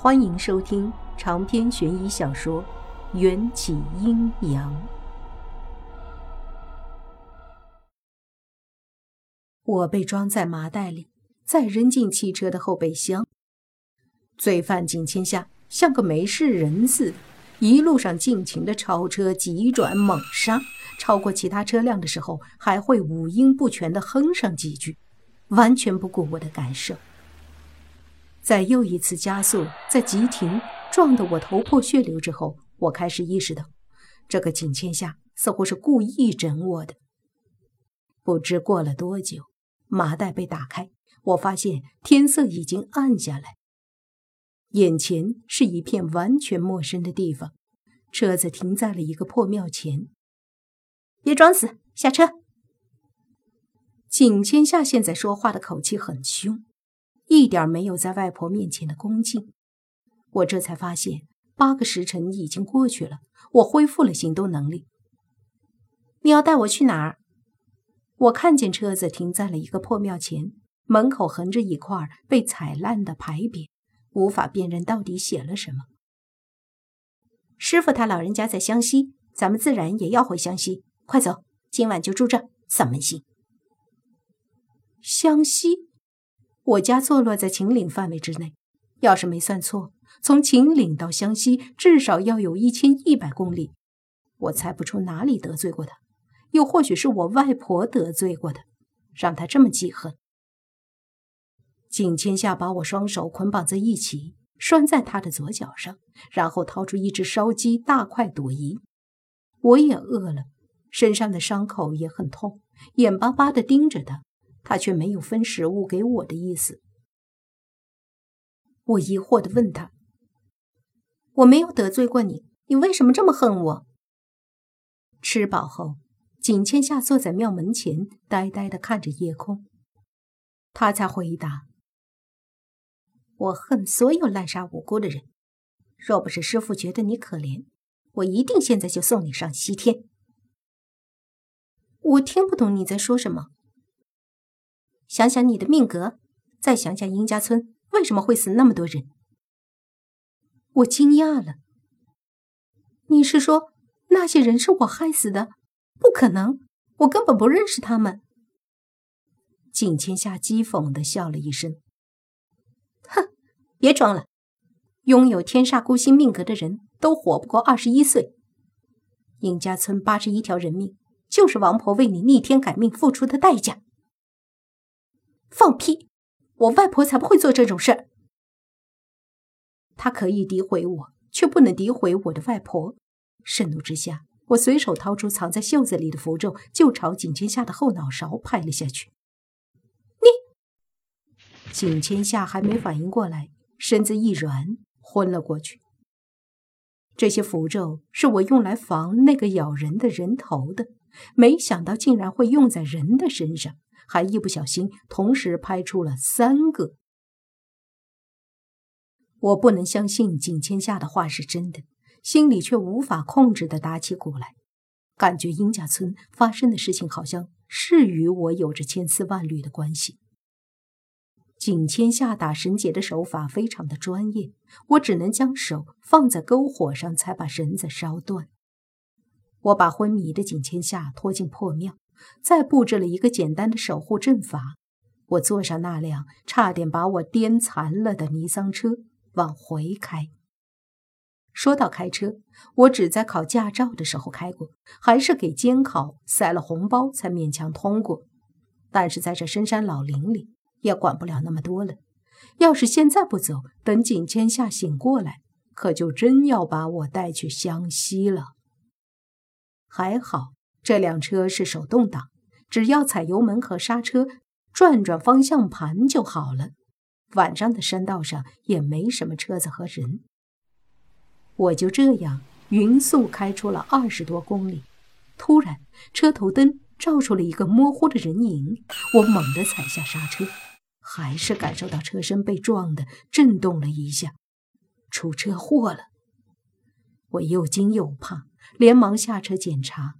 欢迎收听长篇悬疑小说《缘起阴阳》。我被装在麻袋里，再扔进汽车的后备箱。罪犯景千夏像个没事人似的，一路上尽情的超车、急转猛刹，超过其他车辆的时候还会五音不全的哼上几句，完全不顾我的感受。在又一次加速，在急停，撞得我头破血流之后，我开始意识到，这个景千夏似乎是故意整我的。不知过了多久，麻袋被打开，我发现天色已经暗下来，眼前是一片完全陌生的地方，车子停在了一个破庙前。别装死，下车！景千夏现在说话的口气很凶。一点没有在外婆面前的恭敬，我这才发现八个时辰已经过去了，我恢复了行动能力。你要带我去哪儿？我看见车子停在了一个破庙前，门口横着一块被踩烂的牌匾，无法辨认到底写了什么。师傅他老人家在湘西，咱们自然也要回湘西。快走，今晚就住这，散门星。湘西。我家坐落在秦岭范围之内，要是没算错，从秦岭到湘西至少要有一千一百公里。我猜不出哪里得罪过他，又或许是我外婆得罪过他，让他这么记恨。景千夏把我双手捆绑在一起，拴在他的左脚上，然后掏出一只烧鸡，大快朵颐。我也饿了，身上的伤口也很痛，眼巴巴地盯着他。他却没有分食物给我的意思。我疑惑地问他：“我没有得罪过你，你为什么这么恨我？”吃饱后，景千夏坐在庙门前，呆呆地看着夜空。他才回答：“我恨所有滥杀无辜的人。若不是师傅觉得你可怜，我一定现在就送你上西天。”我听不懂你在说什么。想想你的命格，再想想殷家村为什么会死那么多人。我惊讶了。你是说那些人是我害死的？不可能，我根本不认识他们。景千夏讥讽的笑了一声：“哼，别装了，拥有天煞孤星命格的人都活不过二十一岁。殷家村八十一条人命，就是王婆为你逆天改命付出的代价。”放屁！我外婆才不会做这种事儿。他可以诋毁我，却不能诋毁我的外婆。盛怒之下，我随手掏出藏在袖子里的符咒，就朝景千夏的后脑勺拍了下去。你，景千夏还没反应过来，身子一软，昏了过去。这些符咒是我用来防那个咬人的人头的，没想到竟然会用在人的身上。还一不小心，同时拍出了三个。我不能相信景千夏的话是真的，心里却无法控制的打起鼓来，感觉殷家村发生的事情好像是与我有着千丝万缕的关系。景千夏打绳结的手法非常的专业，我只能将手放在篝火上，才把绳子烧断。我把昏迷的景千夏拖进破庙。再布置了一个简单的守护阵法，我坐上那辆差点把我颠残了的尼桑车往回开。说到开车，我只在考驾照的时候开过，还是给监考塞了红包才勉强通过。但是在这深山老林里，也管不了那么多了。要是现在不走，等景千夏醒过来，可就真要把我带去湘西了。还好。这辆车是手动挡，只要踩油门和刹车，转转方向盘就好了。晚上的山道上也没什么车子和人。我就这样匀速开出了二十多公里，突然车头灯照出了一个模糊的人影，我猛地踩下刹车，还是感受到车身被撞的震动了一下，出车祸了。我又惊又怕，连忙下车检查。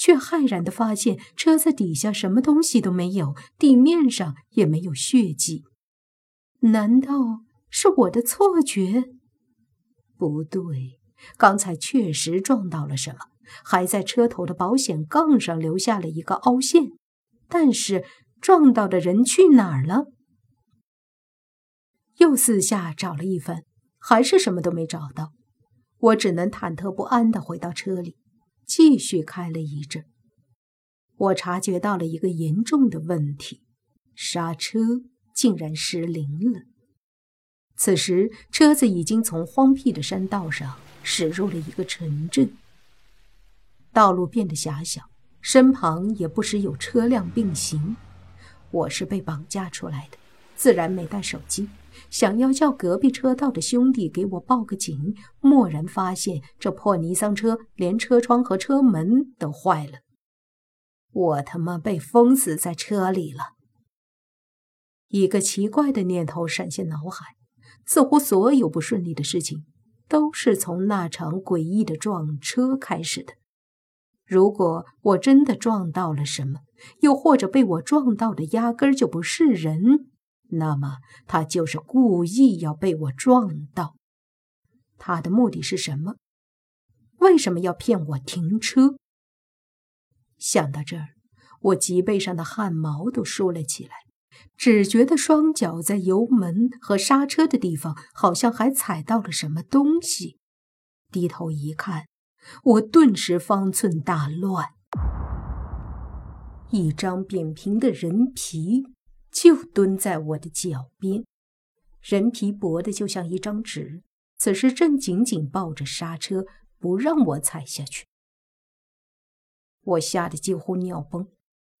却骇然地发现，车子底下什么东西都没有，地面上也没有血迹。难道是我的错觉？不对，刚才确实撞到了什么，还在车头的保险杠上留下了一个凹陷。但是撞到的人去哪儿了？又四下找了一番，还是什么都没找到。我只能忐忑不安地回到车里，继续开了一阵。我察觉到了一个严重的问题：刹车竟然失灵了。此时，车子已经从荒僻的山道上驶入了一个城镇。道路变得狭小，身旁也不时有车辆并行。我是被绑架出来的，自然没带手机。想要叫隔壁车道的兄弟给我报个警，蓦然发现这破尼桑车连车窗和车门都坏了。我他妈被封死在车里了！一个奇怪的念头闪现脑海。似乎所有不顺利的事情都是从那场诡异的撞车开始的。如果我真的撞到了什么，又或者被我撞到的压根儿就不是人，那么他就是故意要被我撞到。他的目的是什么？为什么要骗我停车？想到这儿，我脊背上的汗毛都竖了起来。只觉得双脚在油门和刹车的地方好像还踩到了什么东西，低头一看，我顿时方寸大乱。一张扁平的人皮就蹲在我的脚边，人皮薄的就像一张纸，此时正紧紧抱着刹车，不让我踩下去。我吓得几乎尿崩。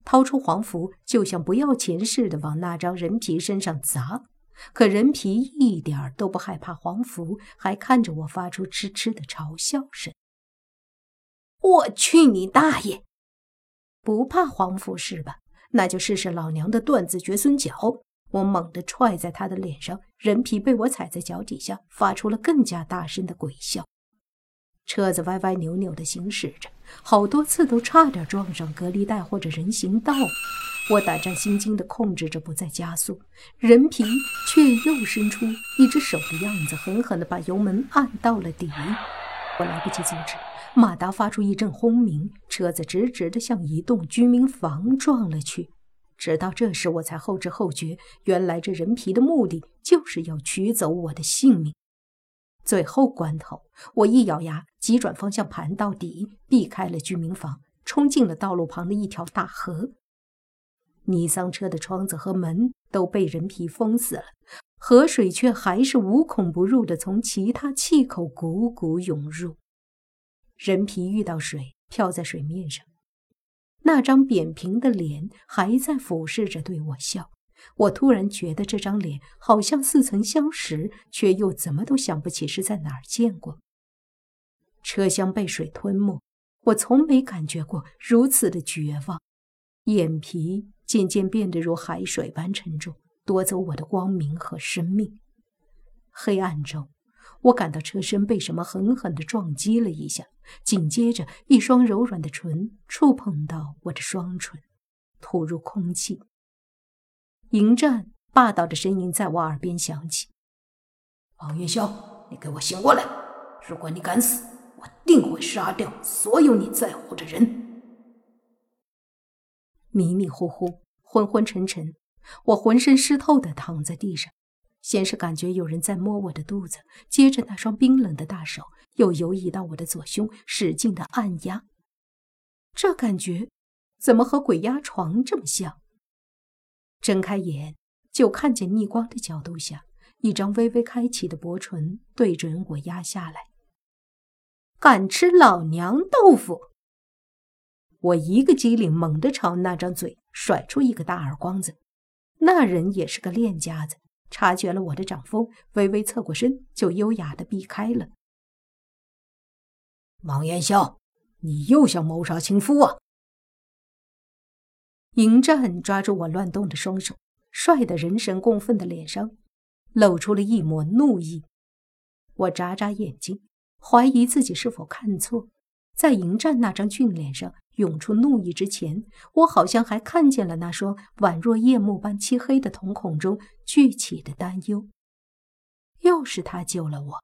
掏出黄符，就像不要钱似的往那张人皮身上砸，可人皮一点都不害怕黄符，还看着我发出痴痴的嘲笑声。我去你大爷！不怕黄符是吧？那就试试老娘的断子绝孙脚！我猛地踹在他的脸上，人皮被我踩在脚底下，发出了更加大声的鬼笑。车子歪歪扭扭地行驶着，好多次都差点撞上隔离带或者人行道。我胆战心惊地控制着不再加速，人皮却又伸出一只手的样子，狠狠地把油门按到了底。我来不及阻止，马达发出一阵轰鸣，车子直直地向一栋居民房撞了去。直到这时，我才后知后觉，原来这人皮的目的就是要取走我的性命。最后关头，我一咬牙，急转方向盘到底，避开了居民房，冲进了道路旁的一条大河。尼桑车的窗子和门都被人皮封死了，河水却还是无孔不入的从其他气口汩汩涌入。人皮遇到水，漂在水面上，那张扁平的脸还在俯视着对我笑。我突然觉得这张脸好像似曾相识，却又怎么都想不起是在哪儿见过。车厢被水吞没，我从没感觉过如此的绝望。眼皮渐渐变得如海水般沉重，夺走我的光明和生命。黑暗中，我感到车身被什么狠狠地撞击了一下，紧接着一双柔软的唇触碰到我的双唇，吐入空气。迎战霸道的声音在我耳边响起：“王元宵，你给我醒过来！如果你敢死，我定会杀掉所有你在乎的人。”迷迷糊糊、昏昏沉沉，我浑身湿透的躺在地上。先是感觉有人在摸我的肚子，接着那双冰冷的大手又游移到我的左胸，使劲的按压。这感觉怎么和鬼压床这么像？睁开眼，就看见逆光的角度下，一张微微开启的薄唇对准我压下来。敢吃老娘豆腐！我一个机灵，猛地朝那张嘴甩出一个大耳光子。那人也是个练家子，察觉了我的掌风，微微侧过身，就优雅的避开了。王元宵，你又想谋杀情夫啊？迎战抓住我乱动的双手，帅的人神共愤的脸上露出了一抹怒意。我眨眨眼睛，怀疑自己是否看错。在迎战那张俊脸上涌出怒意之前，我好像还看见了那双宛若夜幕般漆黑的瞳孔中聚起的担忧。又是他救了我。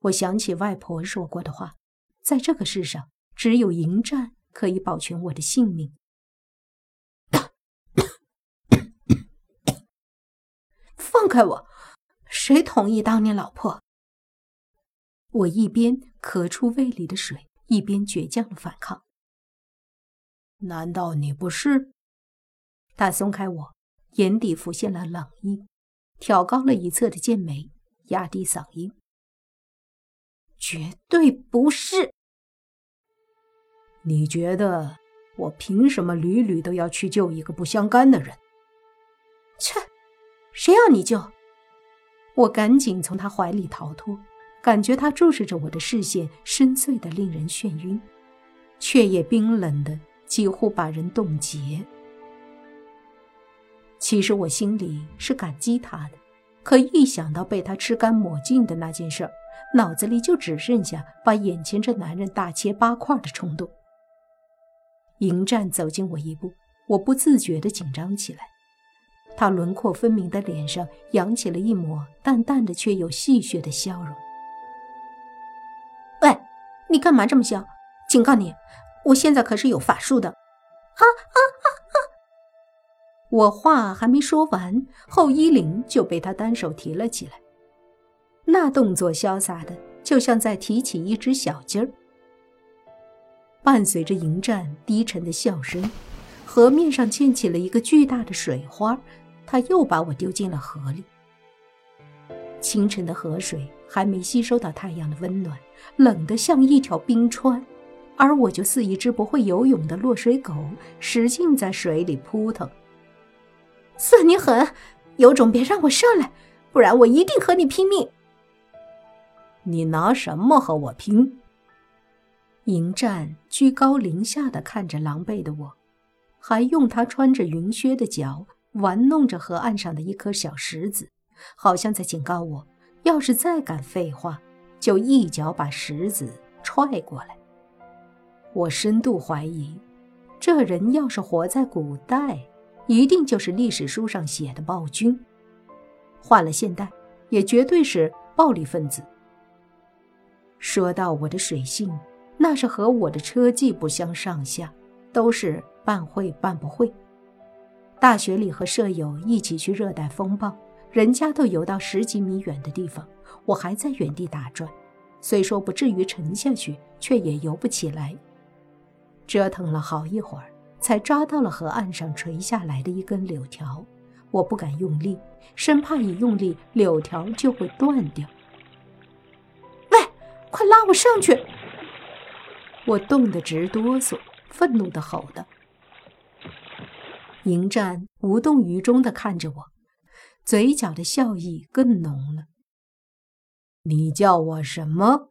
我想起外婆说过的话，在这个世上，只有迎战可以保全我的性命。放开我！谁同意当你老婆？我一边咳出胃里的水，一边倔强的反抗。难道你不是？他松开我，眼底浮现了冷意，挑高了一侧的剑眉，压低嗓音：“绝对不是！你觉得我凭什么屡屡都要去救一个不相干的人？”切，谁要你救？我赶紧从他怀里逃脱，感觉他注视着我的视线深邃的令人眩晕，却也冰冷的几乎把人冻结。其实我心里是感激他的，可一想到被他吃干抹净的那件事，脑子里就只剩下把眼前这男人大切八块的冲动。迎战走近我一步，我不自觉地紧张起来。他轮廓分明的脸上扬起了一抹淡淡的却又戏谑的笑容。喂，你干嘛这么笑？警告你，我现在可是有法术的！啊啊啊啊！我话还没说完，后衣领就被他单手提了起来，那动作潇洒的，就像在提起一只小鸡儿。伴随着迎战低沉的笑声，河面上溅起了一个巨大的水花。他又把我丢进了河里。清晨的河水还没吸收到太阳的温暖，冷得像一条冰川，而我就似一只不会游泳的落水狗，使劲在水里扑腾。算你狠，有种别让我上来，不然我一定和你拼命！你拿什么和我拼？迎战居高临下的看着狼狈的我，还用他穿着云靴的脚。玩弄着河岸上的一颗小石子，好像在警告我：要是再敢废话，就一脚把石子踹过来。我深度怀疑，这人要是活在古代，一定就是历史书上写的暴君；换了现代，也绝对是暴力分子。说到我的水性，那是和我的车技不相上下，都是半会半不会。大学里和舍友一起去热带风暴，人家都游到十几米远的地方，我还在原地打转。虽说不至于沉下去，却也游不起来。折腾了好一会儿，才抓到了河岸上垂下来的一根柳条。我不敢用力，生怕一用力，柳条就会断掉。喂，快拉我上去！我冻得直哆嗦，愤怒地吼道。迎战无动于衷地看着我，嘴角的笑意更浓了。你叫我什么？